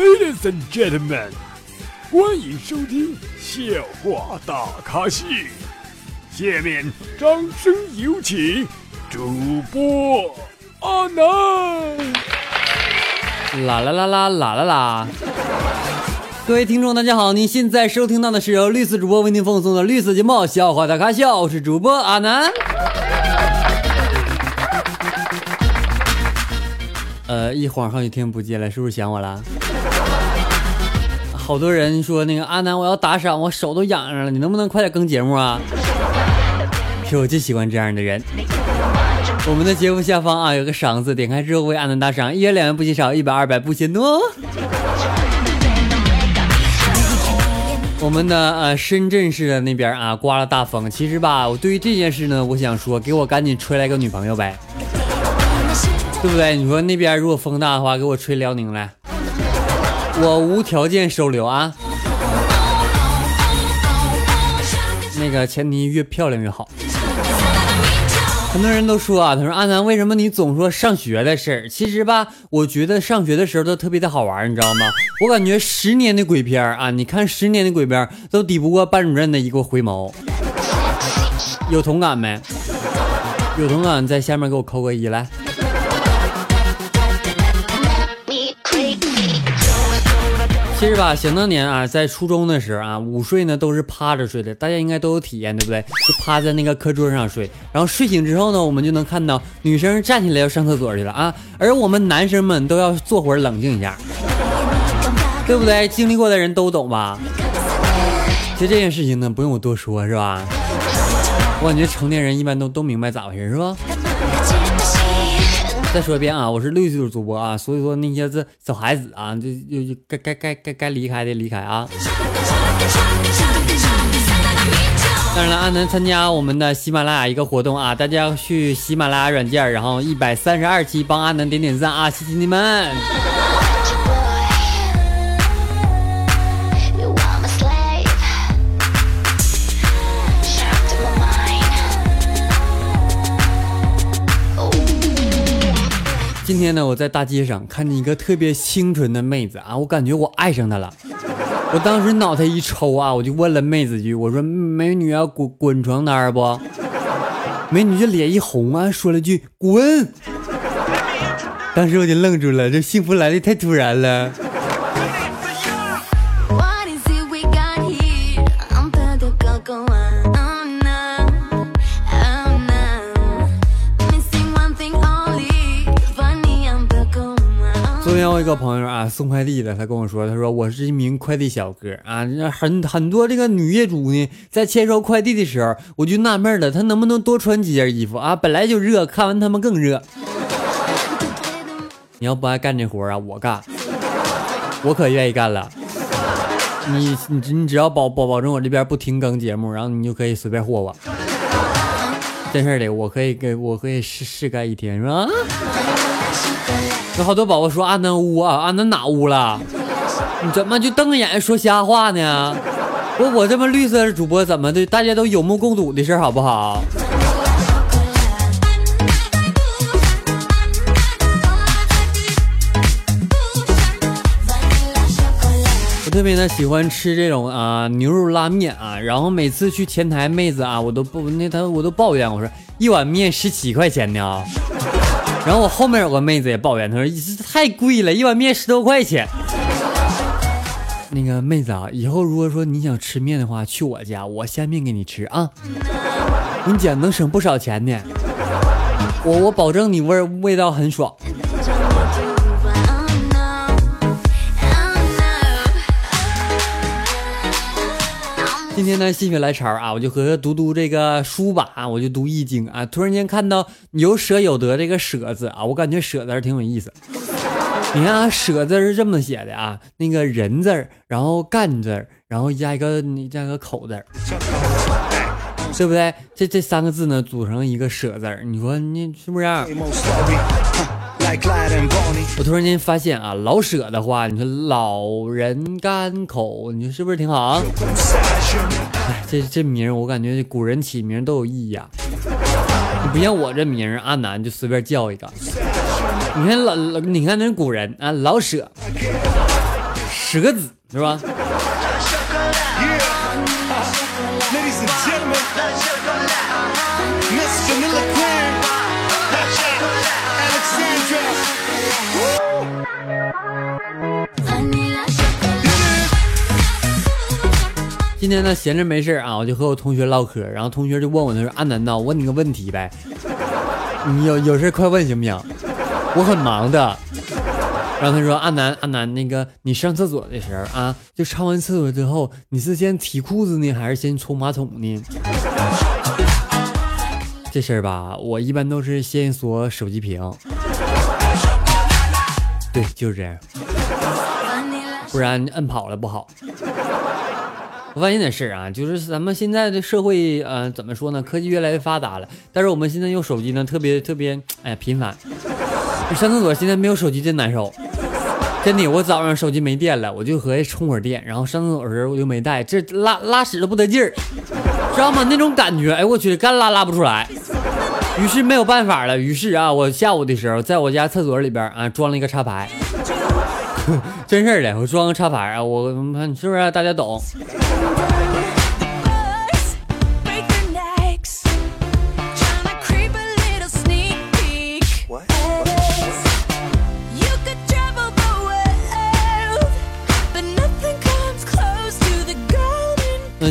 Ladies and gentlemen，欢迎收听笑话大咖秀。下面掌声有请主播阿南。啦啦啦啦啦啦啦！各位听众，大家好，您现在收听到的是由绿色主播为您奉送的绿色节目《笑话大咖秀》，我是主播阿南。呃，一晃好几天不见了，是不是想我了？好多人说那个阿南，我要打赏，我手都痒痒了，你能不能快点更节目啊？是我最喜欢这样的人。我们的节目下方啊有个赏字，点开之后为阿南打赏，一元两元不嫌少，一百二百不嫌多。我们的呃深圳市的那边啊刮了大风，其实吧，我对于这件事呢，我想说，给我赶紧吹来个女朋友呗。对不对？你说那边如果风大的话，给我吹辽宁来，我无条件收留啊。那个前提越漂亮越好。很多人都说啊，他说阿南，为什么你总说上学的事儿？其实吧，我觉得上学的时候都特别的好玩，你知道吗？我感觉十年的鬼片啊，你看十年的鬼片都抵不过班主任的一个回眸。有同感没？有同感在下面给我扣个一来。其实吧，想当年啊，在初中的时候啊，午睡呢都是趴着睡的，大家应该都有体验，对不对？就趴在那个课桌上睡，然后睡醒之后呢，我们就能看到女生站起来要上厕所去了啊，而我们男生们都要坐会儿冷静一下，对不对？经历过的人都懂吧？其实这件事情呢，不用我多说，是吧？我感觉成年人一般都都明白咋回事，是吧？再说一遍啊，我是绿岁主播啊，所以说那些这小孩子啊，就就该该该该该离开的离开啊。当然了，阿南参加我们的喜马拉雅一个活动啊，大家去喜马拉雅软件，然后一百三十二期帮阿南点点赞啊，谢谢你们。今天呢，我在大街上看见一个特别清纯的妹子啊，我感觉我爱上她了。我当时脑袋一抽啊，我就问了妹子一句：“我说美女啊滚滚床单不？”美女这脸一红啊，说了句“滚”。当时我就愣住了，这幸福来的太突然了。一个朋友啊送快递的，他跟我说，他说我是一名快递小哥啊，很很多这个女业主呢，在签收快递的时候，我就纳闷了，他能不能多穿几件衣服啊？本来就热，看完他们更热。你要不爱干这活啊，我干，我可愿意干了。你你你只要保保保证我这边不停更节目，然后你就可以随便霍我。真事的，我可以给我可以试试干一天，是吧？有好多宝宝说阿南屋啊，阿南哪屋了？你怎么就瞪着眼说瞎话呢？我我这么绿色的主播怎么的？大家都有目共睹的事好不好？我特别的喜欢吃这种啊牛肉拉面啊，然后每次去前台妹子啊，我都不那他我都抱怨我说一碗面十七块钱呢。然后我后面有个妹子也抱怨，她说太贵了，一碗面十多块钱。那个妹子啊，以后如果说你想吃面的话，去我家，我下面给你吃啊。你讲能省不少钱呢，我我保证你味味道很爽。今天呢，心血来潮啊，我就和读读这个书吧啊，我就读易经啊。突然间看到有舍有得这个舍字啊，我感觉舍字挺有意思。你看啊，舍字是这么写的啊，那个人字，然后干字，然后加一个你加个口字，对不对？这这三个字呢，组成一个舍字，你说你是不是？我突然间发现啊，老舍的话，你说老人干口，你说是不是挺好啊？哎，这这名我感觉古人起名都有意义啊。你不像我这名阿南就随便叫一个。你看老，你看那古人啊，老舍，舍子是吧？今天呢，闲着没事啊，我就和我同学唠嗑，然后同学就问我，他说：“阿南呐，我问你个问题呗，你有有事快问行不行？我很忙的。”然后他说：“阿南，阿南，那个你上厕所的时候啊，就上完厕所之后，你是先提裤子呢，还是先冲马桶呢？”这事儿吧，我一般都是先锁手机屏。对，就是这样，不然摁跑了不好。我发现点事啊，就是咱们现在的社会，呃，怎么说呢？科技越来越发达了，但是我们现在用手机呢，特别特别，哎呀，频繁。上厕所现在没有手机真难受，真的。我早上手机没电了，我就合计充会儿电，然后上厕所的时候我就没带，这拉拉屎都不得劲儿，知道吗？那种感觉，哎，我去，干拉拉不出来。于是没有办法了，于是啊，我下午的时候在我家厕所里边啊装了一个插排，真事儿的，我装个插排啊，我是不是大家懂？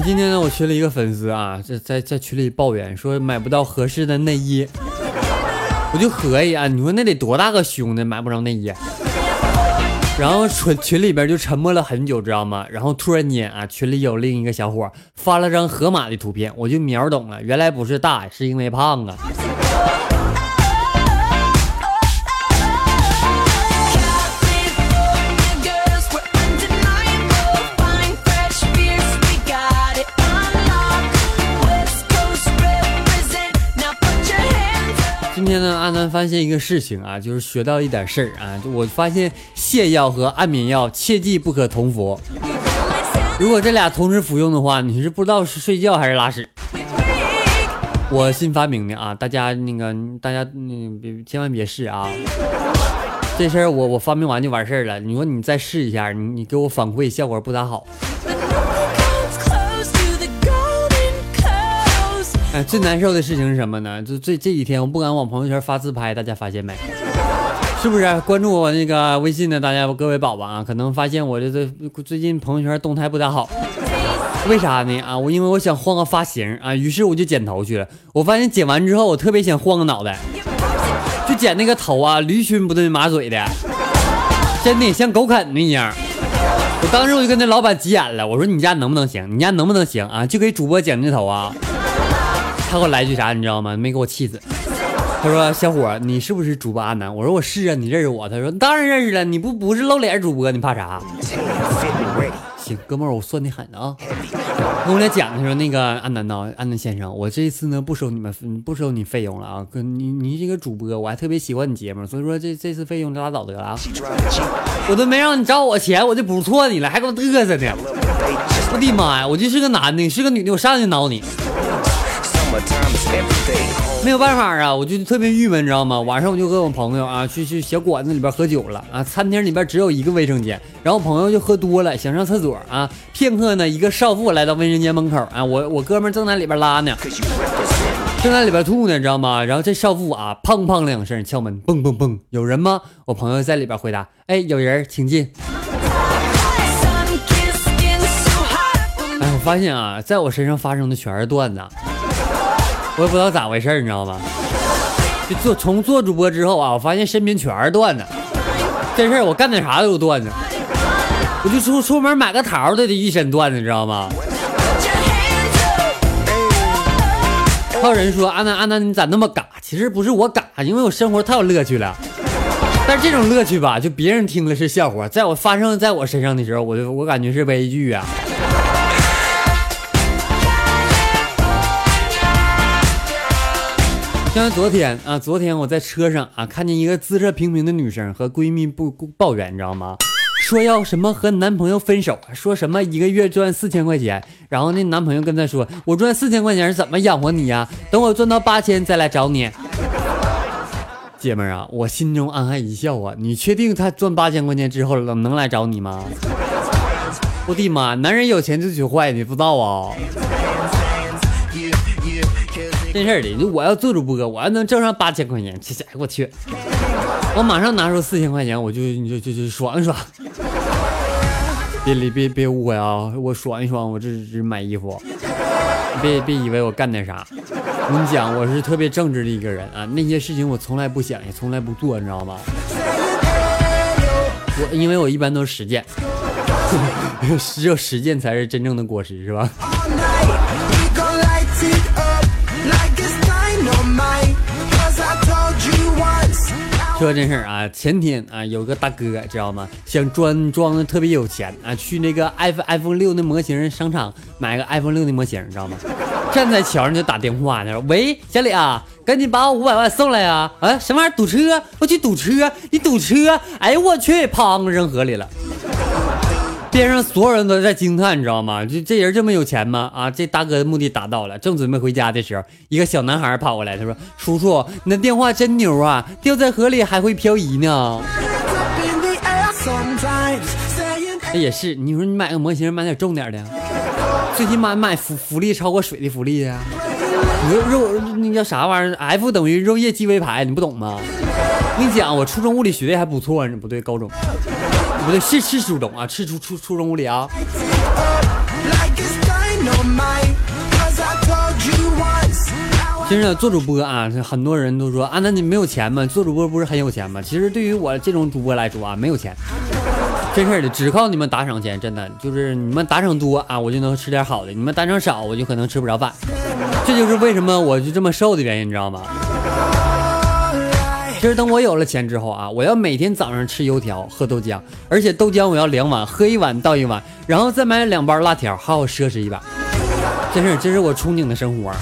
今天呢，我群里一个粉丝啊，在在在群里抱怨说买不到合适的内衣，我就合计啊，你说那得多大个胸呢，买不着内衣。然后群群里边就沉默了很久，知道吗？然后突然间啊，群里有另一个小伙发了张河马的图片，我就秒懂了，原来不是大，是因为胖啊。今天呢，阿南发现一个事情啊，就是学到一点事儿啊，就我发现泻药和安眠药切记不可同服。如果这俩同时服用的话，你是不知道是睡觉还是拉屎。我新发明的啊，大家那个大家那别千万别试啊。这事儿我我发明完就完事儿了。你说你再试一下，你你给我反馈效果不咋好。哎，最难受的事情是什么呢？就这这几天我不敢往朋友圈发自拍，大家发现没？是不是？关注我那个微信的大家各位宝宝啊，可能发现我这这最近朋友圈动态不咋好。为啥呢？啊，我因为我想换个发型啊，于是我就剪头去了。我发现剪完之后，我特别想换个脑袋，就剪那个头啊，驴唇不对马嘴的，真的像狗啃的一样。我当时我就跟那老板急眼了，我说你家能不能行？你家能不能行啊？就给主播剪这头啊？他给我来句啥，你知道吗？没给我气死。他说：“小伙，你是不是主播阿南？”我说：“我是啊，你认识我？”他说：“当然认识了，你不不是露脸主播，你怕啥？”行，哥们儿，我算的狠啊！跟我俩讲他说，那个安南呐，安南先生，我这次呢不收你们不收你费用了啊，哥你你这个主播，我还特别喜欢你节目，所以说这这次费用就拉倒得了啊！我都没让你找我钱，我就不错你了，还给我嘚瑟呢！我的妈呀，我就是个男的，你是个女的，我上去挠你！没有办法啊，我就特别郁闷，你知道吗？晚上我就跟我朋友啊去去小馆子里边喝酒了啊，餐厅里边只有一个卫生间，然后朋友就喝多了，想上厕所啊。片刻呢，一个少妇来到卫生间门口啊，我我哥们正在里边拉呢.正在里边吐呢，你知道吗？然后这少妇啊，砰砰两声敲门，蹦蹦蹦，有人吗？我朋友在里边回答，哎，有人，请进。哎，我发现啊，在我身上发生的全是段子，我也不知道咋回事，你知道吗？就做从做主播之后啊，我发现身边全是段子，这事儿我干点啥都有段子，我就出出门买个桃儿都得一身段子，你知道吗？还有人说安南安南你咋那么嘎？其实不是我嘎，因为我生活太有乐趣了。但这种乐趣吧，就别人听了是笑话，在我发生在我身上的时候，我就我感觉是悲剧啊。像昨天啊，昨天我在车上啊，看见一个姿色平平的女生和闺蜜不抱怨，你知道吗？说要什么和男朋友分手，说什么一个月赚四千块钱，然后那男朋友跟她说，我赚四千块钱怎么养活你呀？等我赚到八千再来找你。姐们儿啊，我心中暗暗一笑啊，你确定他赚八千块钱之后能能来找你吗？我的妈，男人有钱就学坏，你不知道啊？真事儿的，就我要做主播，我要能挣上八千块钱，这哎我去，我马上拿出四千块钱，我就你就就就爽一爽。别别别别误会啊！我爽一爽，我这是买衣服，别别以为我干点啥。我跟你讲，我是特别正直的一个人啊，那些事情我从来不想，也从来不做，你知道吗？我因为我一般都是实践，只有实践才是真正的果实，是吧？说真事儿啊，前天啊有个大哥知道吗？想装装的特别有钱啊，去那个 iPhone iPhone 六的模型商场买个 iPhone 六的模型，知道吗？站在桥上就打电话，呢：“喂，小李啊，赶紧把我五百万送来啊！啊，什么玩意儿？堵车？我去堵车！你堵车！哎呦我去，砰扔河里了。”边上所有人都在惊叹，你知道吗？这这人这么有钱吗？啊，这大哥的目的达到了。正准备回家的时候，一个小男孩跑过来，他说：“叔叔，你的电话真牛啊，掉在河里还会漂移呢。Up in the air sometimes. Saying ”这也是，你说你买个模型，买点重点的，最起码买浮浮力超过水的浮力呀、肉肉那叫啥玩意儿？F 等于肉液积微排，你不懂吗？我跟你讲，我初中物理学的还不错，不对，高中不对，是是初中啊，是初初初中物理啊。真是做主播啊，很多人都说啊，那你没有钱吗？做主播不是很有钱吗？其实对于我这种主播来说啊，没有钱，真事的，只靠你们打赏钱，真的就是你们打赏多啊，我就能吃点好的；你们打赏少，我就可能吃不着饭。这就是为什么我就这么瘦的原因，你知道吗？其实等我有了钱之后啊，我要每天早上吃油条，喝豆浆，而且豆浆我要两碗，喝一碗倒一碗，然后再买两包辣条，好好奢侈一把。真是，这是我憧憬的生活。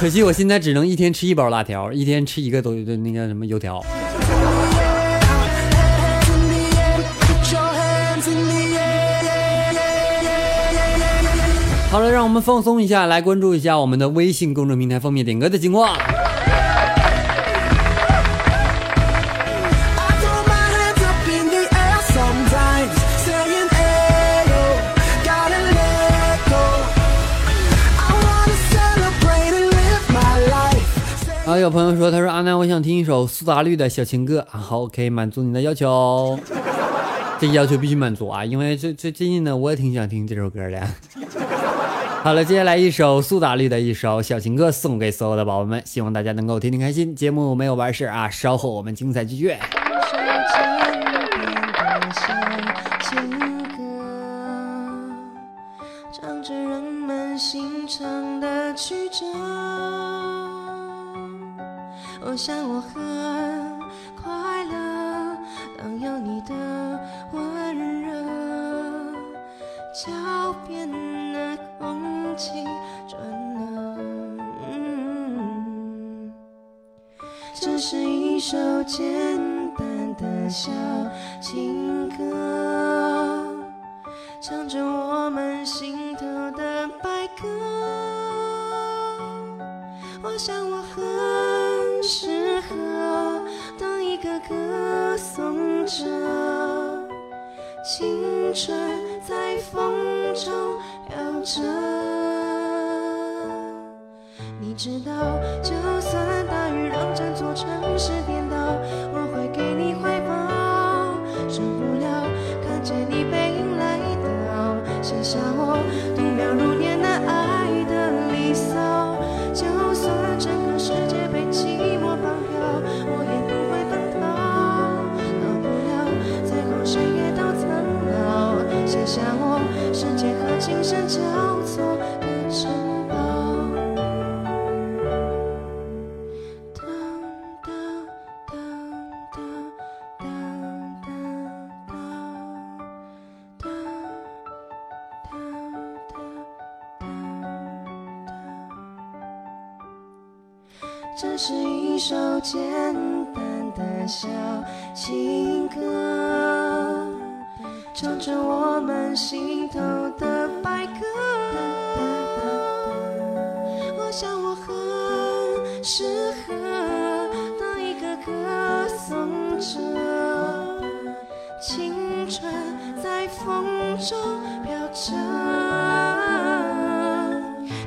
可惜我现在只能一天吃一包辣条，一天吃一个都的那个什么油条。好了，让我们放松一下，来关注一下我们的微信公众平台封面点歌的情况。朋友说，他说阿南，我想听一首苏打绿的小情歌啊，好，，OK，满足你的要求。这要求必须满足啊，因为这这最近呢，我也挺想听这首歌的。好了，接下来一首苏打绿的一首小情歌送给所有的宝宝们，希望大家能够天天开心。节目没有完事啊，稍后我们精彩继续。我想我很快乐，当有你的温热，脚边的空气转了。这是一首简单的小情歌，唱着我们心头的白鸽。我想我很着，青春在风中飘着。你知道，就算大雨让整座城市颠倒，交错的城堡。这是一首简单的小情歌，唱着我们心头的白鸽。我想我很适合当一个歌颂者，青春在风中飘着。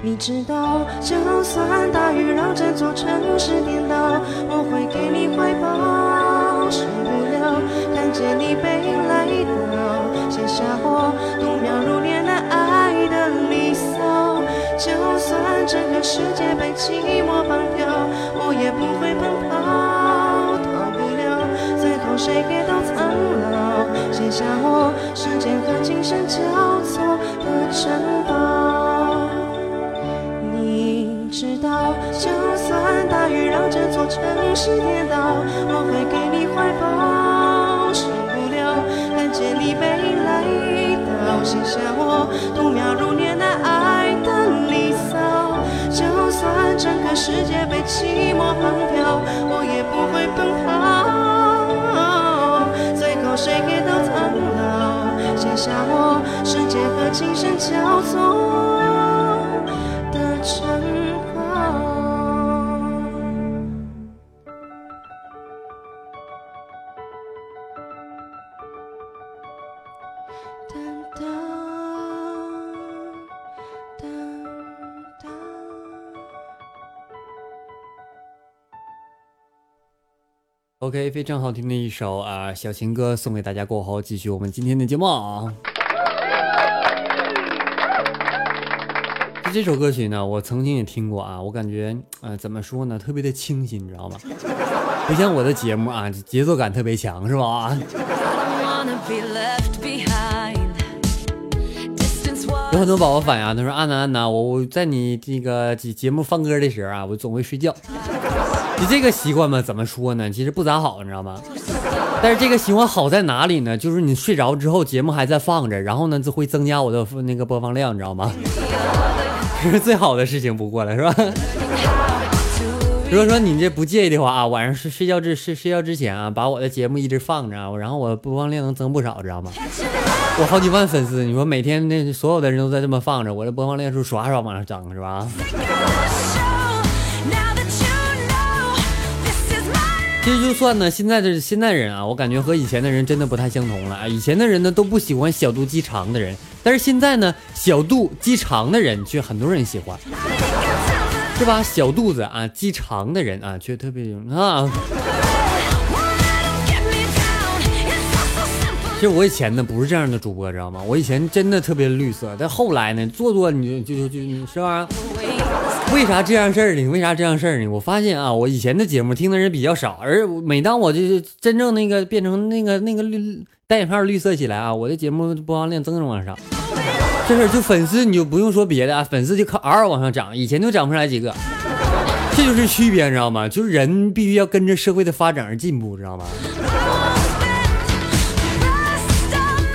你知道，就算大雨让整座城市颠倒，我会给你怀抱。受不了看见你背影来到，写下我度秒如年的爱的离骚。就算整个世界被寂寞绑票，我也不会奔跑，逃不了，最后谁也都苍老，写下我时间和今生交错的城堡。你知道，就算大雨让这座城市颠倒，我会给你怀抱。和今生交错的城堡。当当当当。OK，非常好听的一首啊小情歌送给大家过后，继续我们今天的节目啊。这首歌曲呢，我曾经也听过啊，我感觉呃怎么说呢，特别的清新，你知道吗？不像我的节目啊，节奏感特别强，是吧有很多宝宝反映啊，他说安娜安娜，我我在你这个节节目放歌的时候啊，我总会睡觉。你这个习惯嘛，怎么说呢？其实不咋好，你知道吗？但是这个习惯好在哪里呢？就是你睡着之后，节目还在放着，然后呢，就会增加我的那个播放量，你知道吗？这是最好的事情不过了，是吧？如果说你这不介意的话啊，晚上睡睡觉之睡睡觉之前啊，把我的节目一直放着啊，然后我播放量能增不少，知道吗？我好几万粉丝，你说每天那所有的人都在这么放着，我的播放量数刷刷往上涨，是吧？其实就算呢，现在的现代人啊，我感觉和以前的人真的不太相同了啊。以前的人呢都不喜欢小肚鸡肠的人，但是现在呢，小肚鸡肠的人却很多人喜欢，是吧？小肚子啊，鸡肠的人啊，却特别啊。其实我以前呢不是这样的主播，知道吗？我以前真的特别绿色，但后来呢，做做你就就就你是吧？为啥这样事儿呢？为啥这样事儿呢？我发现啊，我以前的节目听的人比较少，而每当我就是真正那个变成那个那个绿带引号绿色起来啊，我的节目播放量蹭蹭往上。这事儿就粉丝你就不用说别的啊，粉丝就靠嗷嗷往上涨，以前就涨不出来几个。这就是区别，你知道吗？就是人必须要跟着社会的发展而进步，知道吗？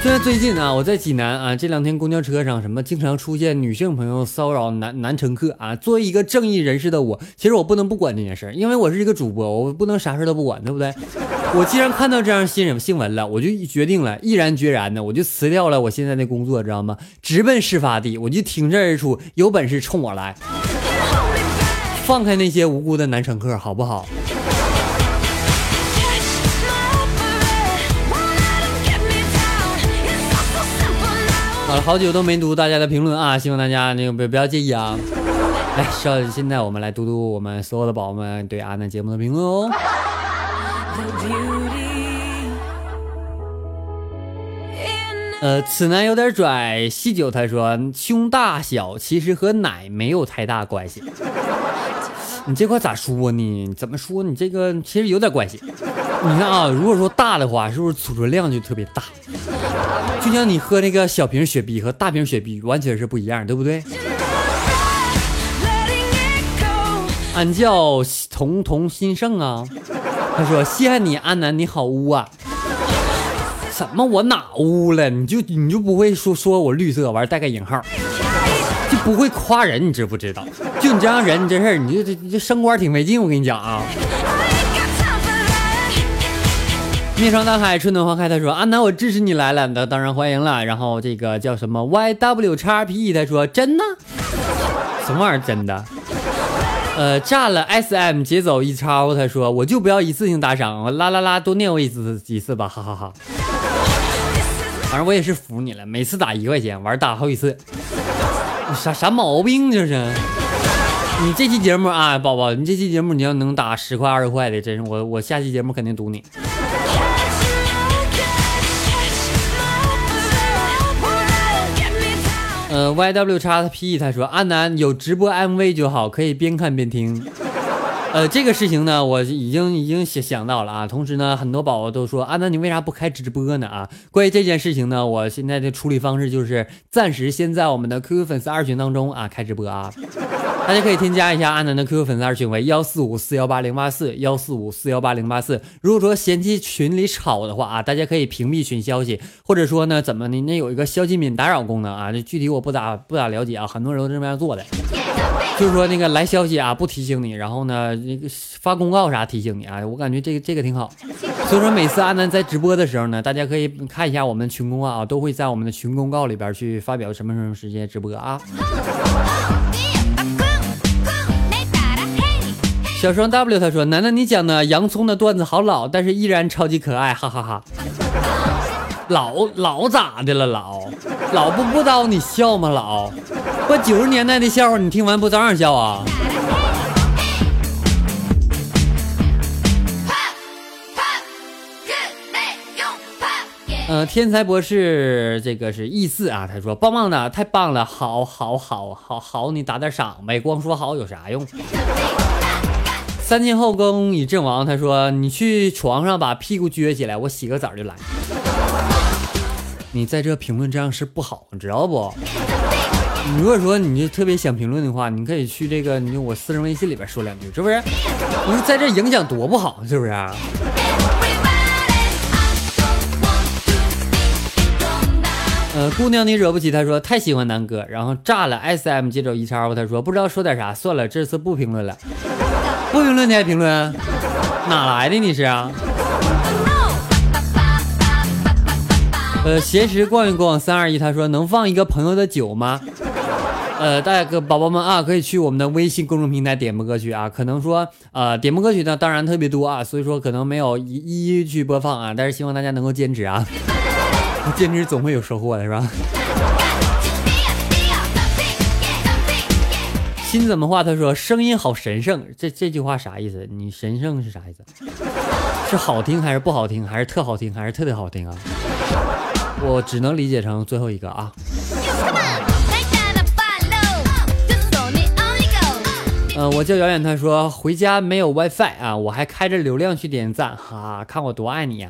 就在最近啊，我在济南啊，这两天公交车上什么经常出现女性朋友骚扰男男乘客啊。作为一个正义人士的我，其实我不能不管这件事儿，因为我是一个主播，我不能啥事儿都不管，对不对？我既然看到这样新闻新闻了，我就决定了，毅然决然的，我就辞掉了我现在的工作，知道吗？直奔事发地，我就挺身而出，有本事冲我来，放开那些无辜的男乘客，好不好？好久都没读大家的评论啊，希望大家那个不不要介意啊。来，稍现在我们来读读我们所有的宝宝们对阿南节目的评论哦。呃，此男有点拽，细酒他说胸大小其实和奶没有太大关系。你这块咋说呢？怎么说？你这个其实有点关系。你看啊，如果说大的话，是不是储存量就特别大？就像你喝那个小瓶雪碧和大瓶雪碧完全是不一样，对不对？俺叫童童新盛啊。他说：“稀罕你，安南，你好污啊。”什么？我哪污了？你就你就不会说说我绿色，完带个引号，就不会夸人，你知不知道？就你这样人，你这事儿，你就这这升官挺没劲。我跟你讲啊，面朝大海，春暖花开。他说：“安南，我支持你来了，那当然欢迎了。”然后这个叫什么 YW 叉 P，他说：“真的？什么玩意儿真的？”呃，炸了 SM 劫走一超，他说：“我就不要一次性打赏，我啦啦啦多念我一次几次吧，哈哈哈。反正我也是服你了，每次打一块钱，玩打好几次，啥啥毛病这是？你这期节目啊，宝宝，你这期节目你要能打十块二十块的，真是我我下期节目肯定赌你。呃，YW 叉 P 他说阿南有直播 MV 就好，可以边看边听。呃，这个事情呢，我已经已经想想到了啊。同时呢，很多宝宝都说阿南你为啥不开直播呢？啊，关于这件事情呢，我现在的处理方式就是暂时先在我们的 QQ 粉丝二群当中啊开直播啊。大家可以添加一下阿南的 QQ 粉丝二群为幺四五四幺八零八四幺四五四幺八零八四。如果说嫌弃群里吵的话啊，大家可以屏蔽群消息，或者说呢，怎么呢？那有一个消息免打扰功能啊，这具体我不咋不咋了解啊，很多人都这么样做的。就是说那个来消息啊不提醒你，然后呢那个发公告啥提醒你啊，我感觉这个这个挺好。所以说每次阿南在直播的时候呢，大家可以看一下我们的群公告啊，都会在我们的群公告里边去发表什么什么时间直播啊。小双 W 他说：“楠楠，你讲的洋葱的段子好老，但是依然超级可爱，哈哈哈老老咋的了？老老不不叨你笑吗？老我九十年代的笑话，你听完不照样笑啊？呃，天才博士这个是意四啊，他说棒棒的，太棒了，好好好好好，你打点赏呗，光说好有啥用？三天后宫已阵亡，他说你去床上把屁股撅起来，我洗个澡就来。你在这评论这样是不好，你知道不？你如果说你就特别想评论的话，你可以去这个你就我私人微信里边说两句，是不是？你说在这影响多不好，是不是？呃，姑娘你惹不起，他说太喜欢南哥，然后炸了 S M 接着一叉 O，他说不知道说点啥，算了，这次不评论了，不评论你还评论，哪来的你是啊？呃，闲时逛一逛，三二一，他说能放一个朋友的酒吗？呃，大家宝宝们啊，可以去我们的微信公众平台点播歌曲啊。可能说，呃，点播歌曲呢，当然特别多啊，所以说可能没有一一一去播放啊，但是希望大家能够坚持啊，坚持总会有收获的，是吧？心怎么话？他说声音好神圣，这这句话啥意思？你神圣是啥意思？是好听还是不好听？还是特好听？还是特别好听啊？我只能理解成最后一个啊。呃，我叫遥远，他说回家没有 WiFi 啊，我还开着流量去点赞，哈哈，看我多爱你呀、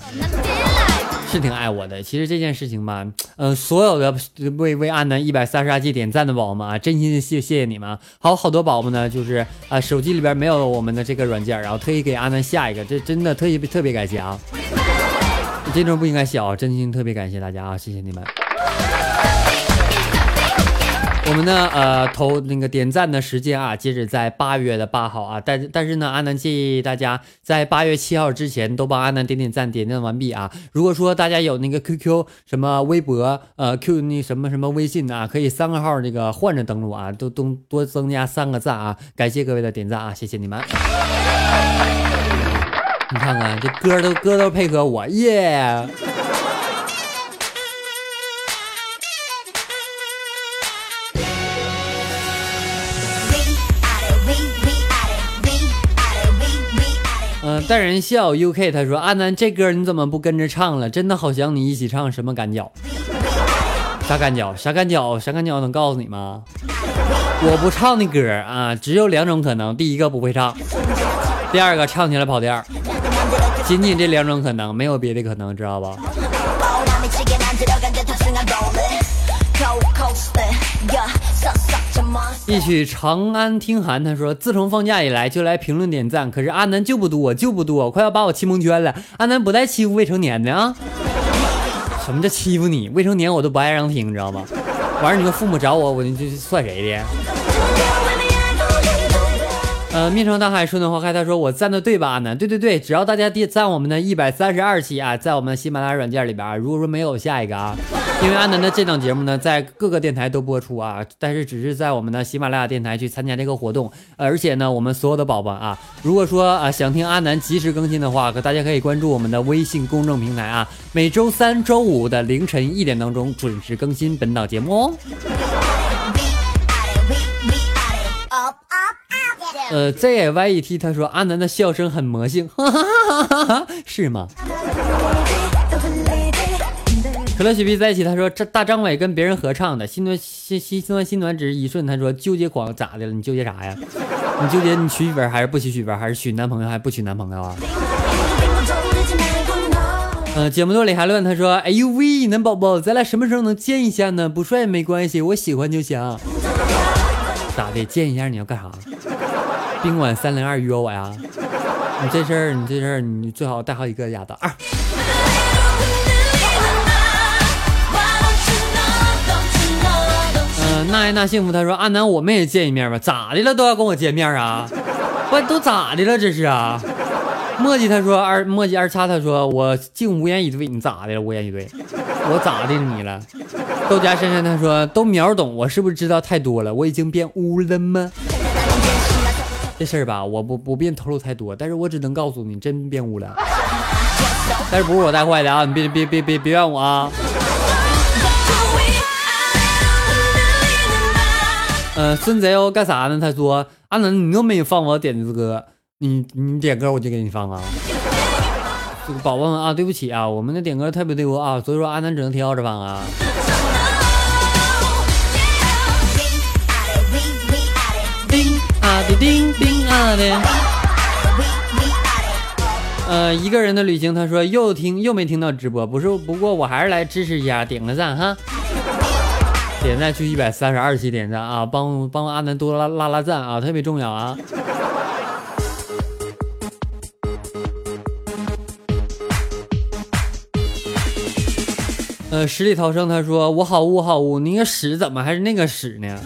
是挺爱我的。其实这件事情吧，呃，所有的为为安南一百三十二 G 点赞的宝宝们啊，真心的谢谢谢你们啊。还有好多宝宝呢，就是啊、手机里边没有我们的这个软件，然后特意给安南下一个，这真的特别特别感谢啊。这种不应该笑，真心特别感谢大家啊，谢谢你们。我们呢，呃，投那个点赞的时间啊，截止在八月的八号啊，但但是呢，阿南建议大家在八月七号之前都帮阿南点点赞，点赞完毕啊。如果说大家有那个 QQ 什么微博，呃，Q 那什么什么微信啊，可以三个号这个换着登录啊，都都多增加三个赞啊，感谢各位的点赞啊，谢谢你们。你看看这歌都歌都配合我耶。嗯、淡然笑 UK 他说阿南这歌你怎么不跟着唱了？真的好想你一起唱什么赶脚？啥赶脚？啥赶脚？啥赶脚？能告诉你吗？我不唱的歌啊，只有两种可能：第一个不会唱，第二个唱起来跑调。仅仅这两种可能，没有别的可能，知道吧？一曲《长安听寒》，他说：“自从放假以来就来评论点赞，可是阿南就不多，就不多，快要把我气蒙圈了。阿南不带欺负未成年的啊？什么叫欺负你？未成年我都不爱让听，你知道吗？完事你说父母找我，我就算谁的？呃，面朝大海，春暖花开。他说我赞的对吧？阿南，对对对，只要大家点赞我们的一百三十二期啊，在我们的喜马拉雅软件里边啊，如果说没有下一个啊，因为阿南的这档节目呢，在各个电台都播出啊，但是只是在我们的喜马拉雅电台去参加这个活动，而且呢，我们所有的宝宝啊，如果说啊想听阿南及时更新的话，可大家可以关注我们的微信公众平台啊，每周三、周五的凌晨一点当中准时更新本档节目哦。呃，Z Y E T 他说阿南的笑声很魔性，哈哈哈哈哈哈，是吗？可乐雪碧在一起，他说这大张伟跟别人合唱的，心暖心心心暖心暖只是一瞬。他说纠结狂咋的了？你纠结啥呀？你纠结你娶媳妇还是不娶媳妇，还是娶男朋友还是不娶男朋友啊？嗯，节目多里还乱，他说哎呦喂，男宝宝，咱俩什么时候能见一下呢？不帅也没关系，我喜欢就行。咋的？见一下你要干啥？宾馆三零二约我呀？你这事儿，你这事儿，你最好带好几个丫的啊。嗯、那爱那幸福，他说阿南，我们也见一面吧？咋的了？都要跟我见面啊？不，都咋的了？这是啊？墨迹他说二墨迹二叉他说我竟无言以对，你咋的了？无言以对，我咋的你了？豆荚深深他说都秒懂，我是不是知道太多了？我已经变污了吗？这事儿吧，我不不便透露太多，但是我只能告诉你，真变污了。但是不是我带坏的啊？你别别别别别怨我啊！呃，孙贼哦，干啥呢？他说阿能，你又没放我点的歌，你你点歌我就给你放啊。这个宝宝们啊，对不起啊，我们的点歌特别多啊，所以说阿南只能挑着放啊。叮啊的叮叮啊的。呃，一个人的旅行，他说又听又没听到直播，不是，不过我还是来支持一下，点个赞哈。点赞去一百三十二期点赞啊，帮帮阿南多拉拉拉赞啊，特别重要啊。呃，十里逃生他说我好污好污，那个屎怎么还是那个屎呢？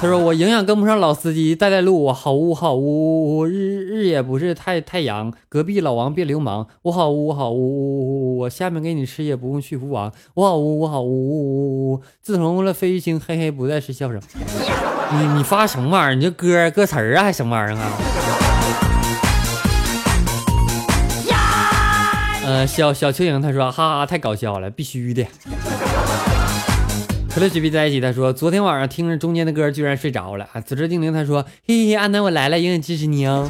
他说我营养跟不上老司机，带带路，我好污好污，日日也不是太太阳，隔壁老王别流氓，我好污好污，我下面给你吃也不用去福王，我好污我好污，自从了费玉清，嘿嘿不再是笑声。你你发什么玩意儿？你这歌歌词儿啊，还什么玩意儿啊？呃，小小蚯蚓他说哈哈太搞笑了，必须的。可乐雪碧在一起，他说昨天晚上听着中间的歌，居然睡着了。啊，紫之精灵他说嘿嘿嘿，安南我来了，永远支持你哦。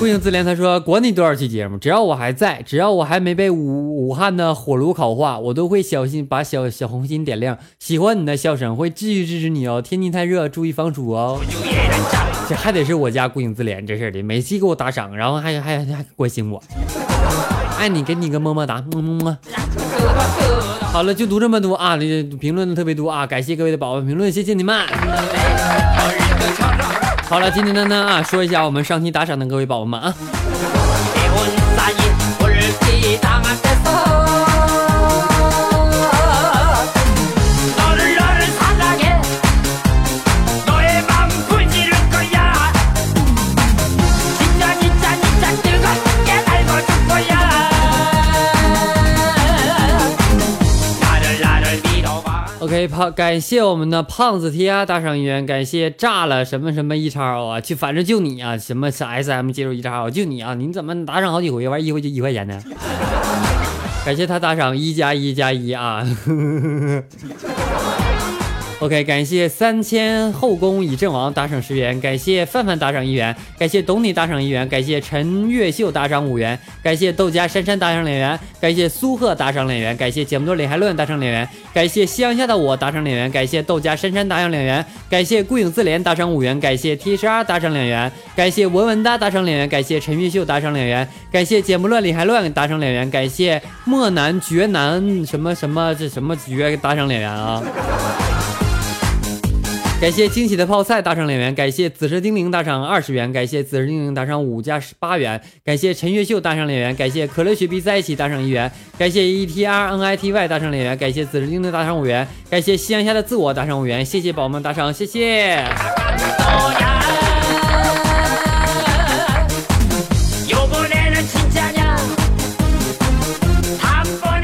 顾影自怜他说管你多少期节目，只要我还在，只要我还没被武武汉的火炉烤化，我都会小心把小小红心点亮。喜欢你的笑声，会继续支持你哦。天气太热，注意防暑哦。这还得是我家孤影自怜这事儿的，每期给我打赏，然后还还还关心我，爱你，给你个么么哒，么么么。好了，就读这么多啊，这评论的特别多啊，感谢各位的宝宝评论，谢谢你们。好了，今天的呢啊，说一下我们上期打赏的各位宝宝们啊。OK，胖，感谢我们的胖子 T 啊打赏一元，感谢炸了什么什么一超啊，就反正就你啊，什么是 SM 接入一超，就你啊，你怎么打赏好几回，完一回就一块钱呢？感谢他打赏一加一加一啊。OK，感谢三千后宫已阵亡打赏十元，感谢范范打赏一元，感谢懂你打赏一元，感谢陈月秀打赏五元，感谢豆家珊珊打赏两元，感谢苏贺打赏两元，感谢节目多里还乱打赏两元，感谢夕阳下的我打赏两元，感谢豆家珊珊打赏两元，感谢孤影自怜打赏五元，感谢 T 十二打赏两元，感谢文文哒打赏两元，感谢陈月秀打赏两元，感谢节目乱里还乱打赏两元，感谢莫南绝南什么什么这什么绝打赏两元啊。感谢惊喜的泡菜打赏两元，感谢紫色精灵打赏二十元，感谢紫色精灵打赏五加十八元，感谢陈月秀打赏两元，感谢可乐雪碧在一起打赏一元，感谢 E T R N I T Y 打赏两元，感谢紫色精灵打赏五元，感谢夕阳下的自我打赏五元，谢谢宝宝们打赏，谢谢。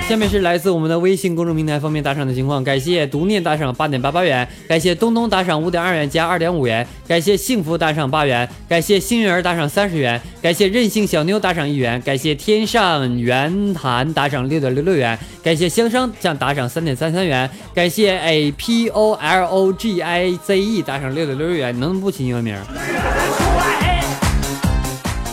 下面是来自我们的微信公众平台方面打赏的情况，感谢独念打赏八点八八元，感谢东东打赏五点二元加二点五元，感谢幸福打赏八元，感谢幸运儿打赏三十元，感谢任性小妞打赏一元，感谢天上圆坛打赏六点六六元，感谢香商酱打赏三点三三元，感谢 A P O L O G I Z E 打赏六点六六元，能不能不起英文名？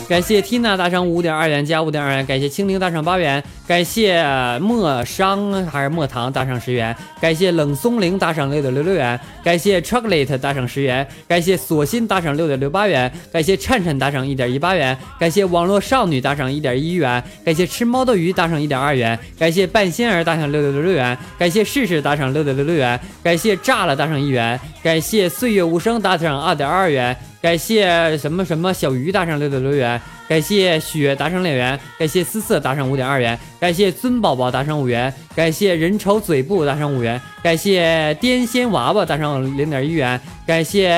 感谢 Tina 打赏五点二元加五点二元，感谢青灵打赏八元，感谢莫商还是莫糖打赏十元，感谢冷松灵打赏六点六六元，感谢 Chocolate 打赏十元，感谢索心打赏六点六八元，感谢灿灿打赏一点一八元，感谢网络少女打赏一点一元，感谢吃猫的鱼打赏一点二元，感谢半仙儿打赏六点六六元，感谢试试打赏六点六六元，感谢炸了打赏一元，感谢岁月无声打赏二点二元。感谢什么什么小鱼打赏六点六元，感谢雪打赏两元，感谢思思打赏五点二元，感谢尊宝宝打赏五元，感谢人丑嘴不打赏五元，感谢癫仙娃娃打赏零点一元，感谢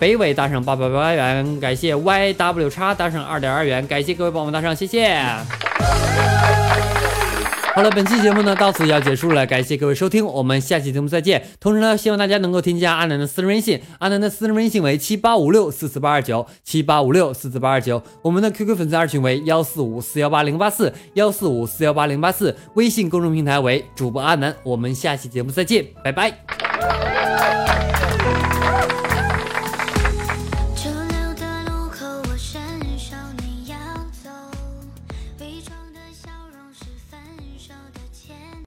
北纬打赏八百八元，感谢 YW 叉打赏二点二元，感谢各位宝宝们打赏，谢谢。好了，本期节目呢到此要结束了，感谢各位收听，我们下期节目再见。同时呢，希望大家能够添加阿南的私人微信，阿南的私人微信为七八五六四四八二九七八五六四四八二九，我们的 QQ 粉丝二群为幺四五四幺八零八四幺四五四幺八零八四，微信公众平台为主播阿南，我们下期节目再见，拜拜。